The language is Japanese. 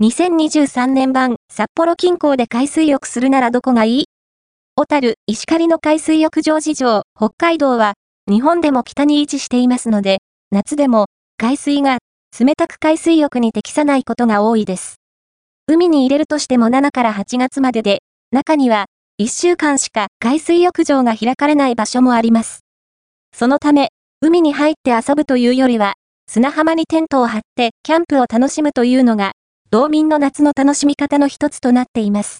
2023年版札幌近郊で海水浴するならどこがいい？小樽、石狩の海水浴場事情、北海道は日本でも北に位置していますので、夏でも海水が冷たく海水浴に適さないことが多いです。海に入れるとしても7から8月までで、中には1週間しか海水浴場が開かれない場所もあります。そのため、海に入って遊ぶというよりは、砂浜にテントを張ってキャンプを楽しむというのが道民の夏の楽しみ方の一つとなっています。